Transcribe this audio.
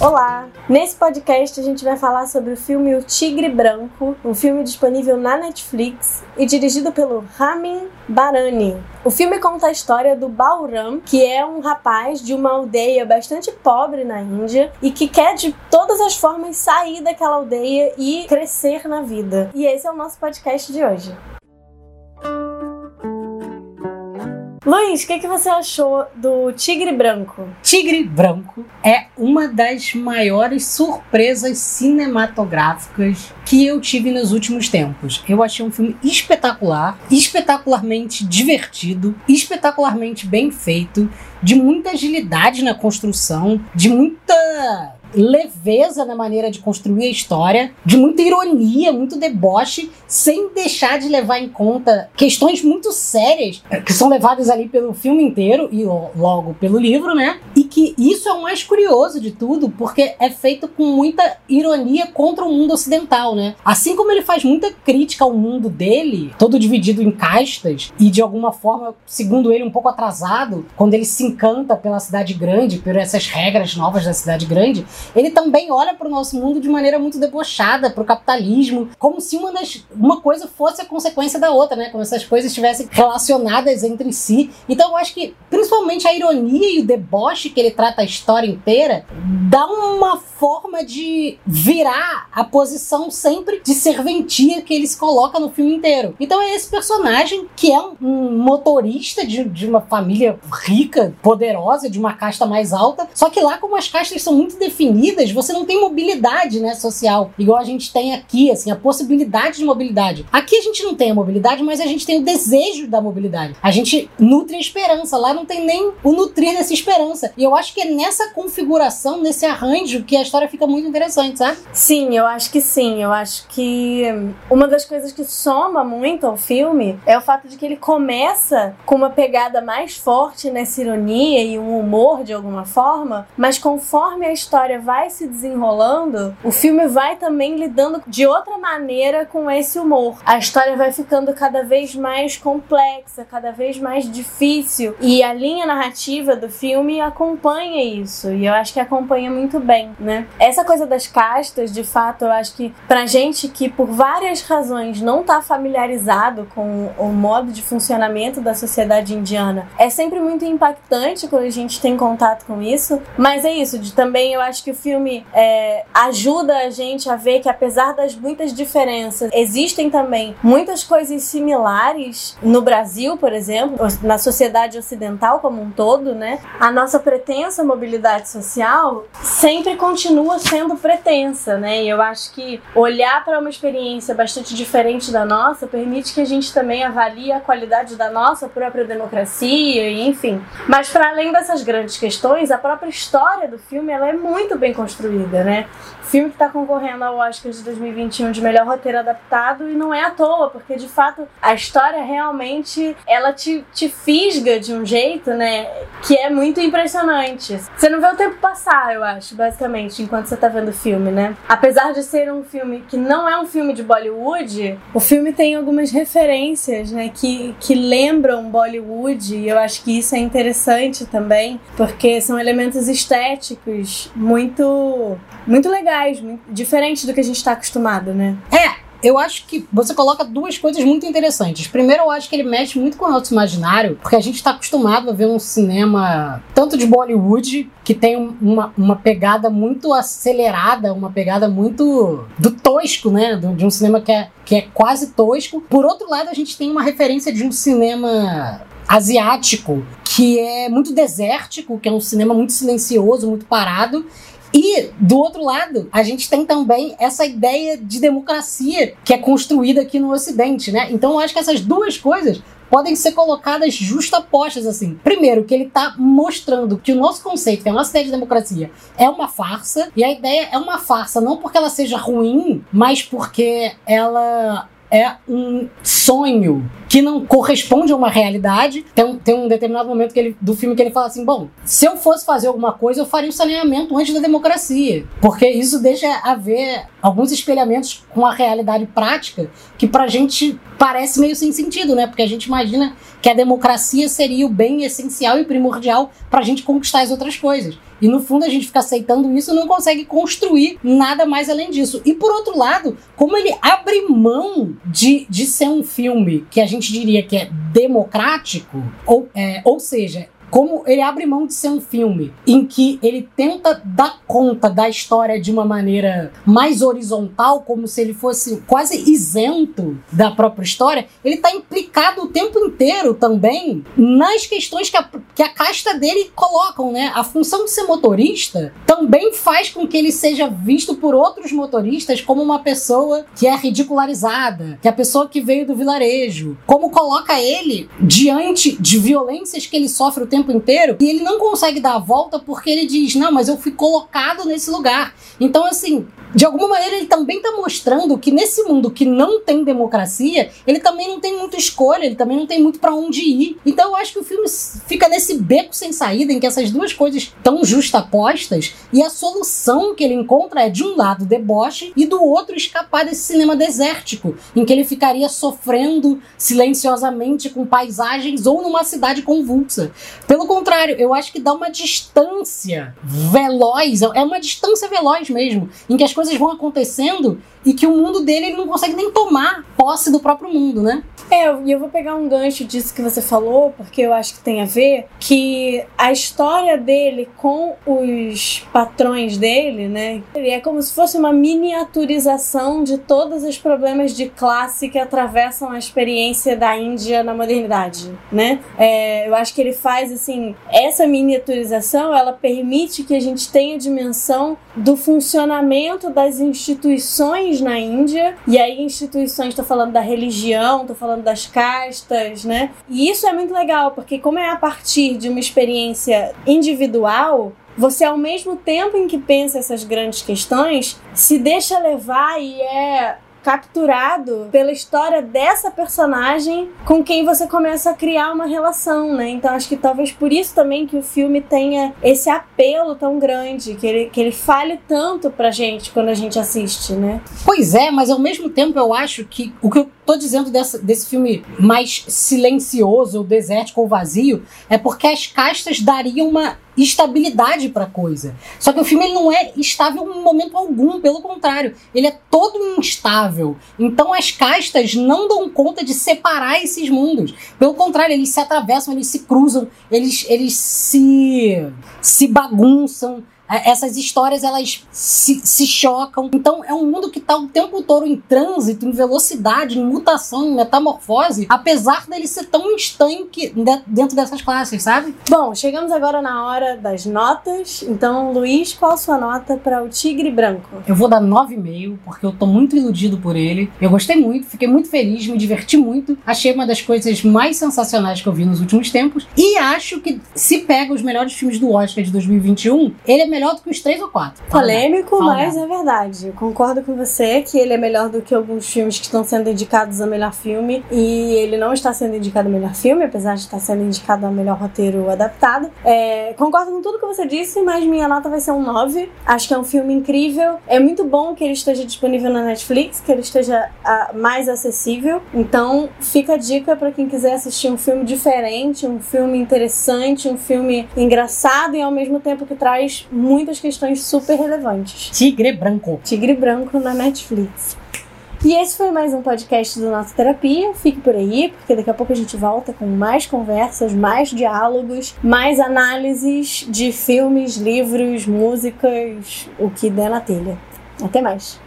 Olá! Nesse podcast a gente vai falar sobre o filme O Tigre Branco, um filme disponível na Netflix e dirigido pelo Ramin Barani. O filme conta a história do Balram, que é um rapaz de uma aldeia bastante pobre na Índia e que quer de todas as formas sair daquela aldeia e crescer na vida. E esse é o nosso podcast de hoje. Luiz, o que, que você achou do Tigre Branco? Tigre Branco é uma das maiores surpresas cinematográficas que eu tive nos últimos tempos. Eu achei um filme espetacular, espetacularmente divertido, espetacularmente bem feito, de muita agilidade na construção, de muita leveza na maneira de construir a história, de muita ironia, muito deboche, sem deixar de levar em conta questões muito sérias eh, que são levadas ali pelo filme inteiro e logo pelo livro, né? Que isso é o mais curioso de tudo, porque é feito com muita ironia contra o mundo ocidental, né? Assim como ele faz muita crítica ao mundo dele, todo dividido em castas e de alguma forma, segundo ele, um pouco atrasado, quando ele se encanta pela cidade grande, por essas regras novas da cidade grande, ele também olha para o nosso mundo de maneira muito debochada, para o capitalismo, como se uma, das, uma coisa fosse a consequência da outra, né? Como se essas coisas estivessem relacionadas entre si. Então eu acho que, principalmente, a ironia e o deboche que ele trata a história inteira dá uma forma de virar a posição sempre de serventia que ele se coloca no filme inteiro. Então é esse personagem que é um, um motorista de, de uma família rica, poderosa, de uma casta mais alta, só que lá como as castas são muito definidas, você não tem mobilidade né, social, igual a gente tem aqui, assim, a possibilidade de mobilidade. Aqui a gente não tem a mobilidade, mas a gente tem o desejo da mobilidade. A gente nutre a esperança, lá não tem nem o nutrir dessa esperança. E eu acho que é nessa configuração, nesse arranjo, que a história fica muito interessante, sabe? Sim, eu acho que sim. Eu acho que uma das coisas que soma muito ao filme é o fato de que ele começa com uma pegada mais forte nessa ironia e um humor de alguma forma, mas conforme a história vai se desenrolando, o filme vai também lidando de outra maneira com esse humor. A história vai ficando cada vez mais complexa, cada vez mais difícil. E a linha narrativa do filme acompanha isso. E eu acho que acompanha muito bem, né? Essa coisa das castas, de fato, eu acho que pra gente que por várias razões não tá familiarizado com o modo de funcionamento da sociedade indiana, é sempre muito impactante quando a gente tem contato com isso. Mas é isso, de também eu acho que o filme é, ajuda a gente a ver que, apesar das muitas diferenças, existem também muitas coisas similares no Brasil, por exemplo, na sociedade ocidental como um todo, né? A nossa pretensa mobilidade social sempre continua sendo pretensa, né? E eu acho que olhar para uma experiência bastante diferente da nossa permite que a gente também avalie a qualidade da nossa própria democracia, enfim. Mas para além dessas grandes questões, a própria história do filme ela é muito bem construída, né? Filme que está concorrendo ao Oscar de 2021 de melhor roteiro adaptado e não é à toa, porque de fato a história realmente ela te, te fisga de um jeito, né? Que é muito impressionante. Você não vê o tempo passar, eu acho, basicamente, enquanto você está vendo o filme, né? Apesar de ser um filme que não é um filme de Bollywood, o filme tem algumas referências, né? Que, que lembram Bollywood e eu acho que isso é interessante também, porque são elementos estéticos muito muito, legais, muito do que a gente está acostumado, né? É, eu acho que você coloca duas coisas muito interessantes. Primeiro, eu acho que ele mexe muito com o nosso imaginário, porque a gente está acostumado a ver um cinema tanto de Bollywood, que tem uma, uma pegada muito acelerada, uma pegada muito do tosco, né? De um cinema que é, que é quase tosco. Por outro lado, a gente tem uma referência de um cinema asiático que é muito desértico, que é um cinema muito silencioso, muito parado, e, do outro lado, a gente tem também essa ideia de democracia que é construída aqui no Ocidente, né? Então eu acho que essas duas coisas podem ser colocadas justapostas assim. Primeiro, que ele está mostrando que o nosso conceito, que a nossa ideia de democracia é uma farsa, e a ideia é uma farsa não porque ela seja ruim, mas porque ela é um sonho que não corresponde a uma realidade. Tem um, tem um determinado momento que ele, do filme que ele fala assim: bom, se eu fosse fazer alguma coisa, eu faria o saneamento antes da democracia. Porque isso deixa a ver alguns espelhamentos com a realidade prática que pra gente parece meio sem sentido, né? Porque a gente imagina que a democracia seria o bem essencial e primordial pra gente conquistar as outras coisas. E no fundo a gente fica aceitando isso e não consegue construir nada mais além disso. E por outro lado, como ele abre mão de, de ser um filme que a gente diria que é democrático, ou, é, ou seja, como ele abre mão de ser um filme em que ele tenta dar conta da história de uma maneira mais horizontal, como se ele fosse quase isento da própria história, ele está implicado o tempo inteiro também nas questões que a, que a casta dele colocam, né? A função de ser motorista também faz com que ele seja visto por outros motoristas como uma pessoa que é ridicularizada, que é a pessoa que veio do vilarejo, como coloca ele diante de violências que ele sofre o tempo inteiro e ele não consegue dar a volta porque ele diz: Não, mas eu fui colocado nesse lugar. Então, assim, de alguma maneira ele também está mostrando que nesse mundo que não tem democracia, ele também não tem muita escolha, ele também não tem muito para onde ir. Então eu acho que o filme fica nesse beco sem saída em que essas duas coisas estão justapostas e a solução que ele encontra é de um lado deboche e do outro escapar desse cinema desértico, em que ele ficaria sofrendo silenciosamente com paisagens ou numa cidade convulsa. Pelo contrário, eu acho que dá uma distância veloz, é uma distância veloz mesmo, em que as coisas vão acontecendo e que o mundo dele ele não consegue nem tomar posse do próprio mundo, né? É, e eu vou pegar um gancho disso que você falou, porque eu acho que tem a ver que a história dele com os patrões dele, né? Ele é como se fosse uma miniaturização de todos os problemas de classe que atravessam a experiência da Índia na modernidade, né? É, eu acho que ele faz assim, essa miniaturização, ela permite que a gente tenha dimensão do funcionamento das instituições na Índia, e aí instituições, estou falando da religião, estou falando das castas, né? E isso é muito legal, porque como é a partir de uma experiência individual, você ao mesmo tempo em que pensa essas grandes questões, se deixa levar e é capturado pela história dessa personagem com quem você começa a criar uma relação, né? Então acho que talvez por isso também que o filme tenha esse apelo tão grande, que ele, que ele fale tanto pra gente quando a gente assiste, né? Pois é, mas ao mesmo tempo eu acho que o que eu tô dizendo dessa, desse filme mais silencioso, ou desértico ou vazio, é porque as castas dariam uma estabilidade para coisa. Só que o filme ele não é estável em momento algum, pelo contrário, ele é todo instável. Então as castas não dão conta de separar esses mundos. Pelo contrário, eles se atravessam, eles se cruzam, eles, eles se, se bagunçam. É, essas histórias elas se, se, chocam. Então é um mundo que está o tempo todo em trânsito, em velocidade, em mutação, em metamorfose, apesar dele ser tão estanque dentro dessas classes, sabe? Bom, chegamos agora na hora das notas. Então, Luiz, qual a sua nota para o Tigre Branco? Eu vou dar 9,5, porque eu tô muito iludido por ele. Eu gostei muito, fiquei muito feliz, me diverti muito. Achei uma das coisas mais sensacionais que eu vi nos últimos tempos. E acho que se pega os melhores filmes do Oscar de 2021, ele é melhor do que os três ou quatro. Polêmico, mas é verdade. Eu concordo com você que ele é melhor do que alguns filmes que estão sendo indicados a melhor filme. E ele não está sendo indicado a melhor filme, apesar de estar sendo indicado a melhor roteiro adaptado. É, concordo com tudo que você disse, mas minha nota vai ser um 9. Acho que é um filme incrível. É muito bom que ele esteja disponível na Netflix, que ele esteja a, mais acessível. Então, fica a dica para quem quiser assistir um filme diferente, um filme interessante, um filme engraçado e ao mesmo tempo que traz muitas questões super relevantes. Tigre Branco. Tigre Branco na Netflix. E esse foi mais um podcast do Nossa Terapia. Fique por aí, porque daqui a pouco a gente volta com mais conversas, mais diálogos, mais análises de filmes, livros, músicas, o que der na telha. Até mais.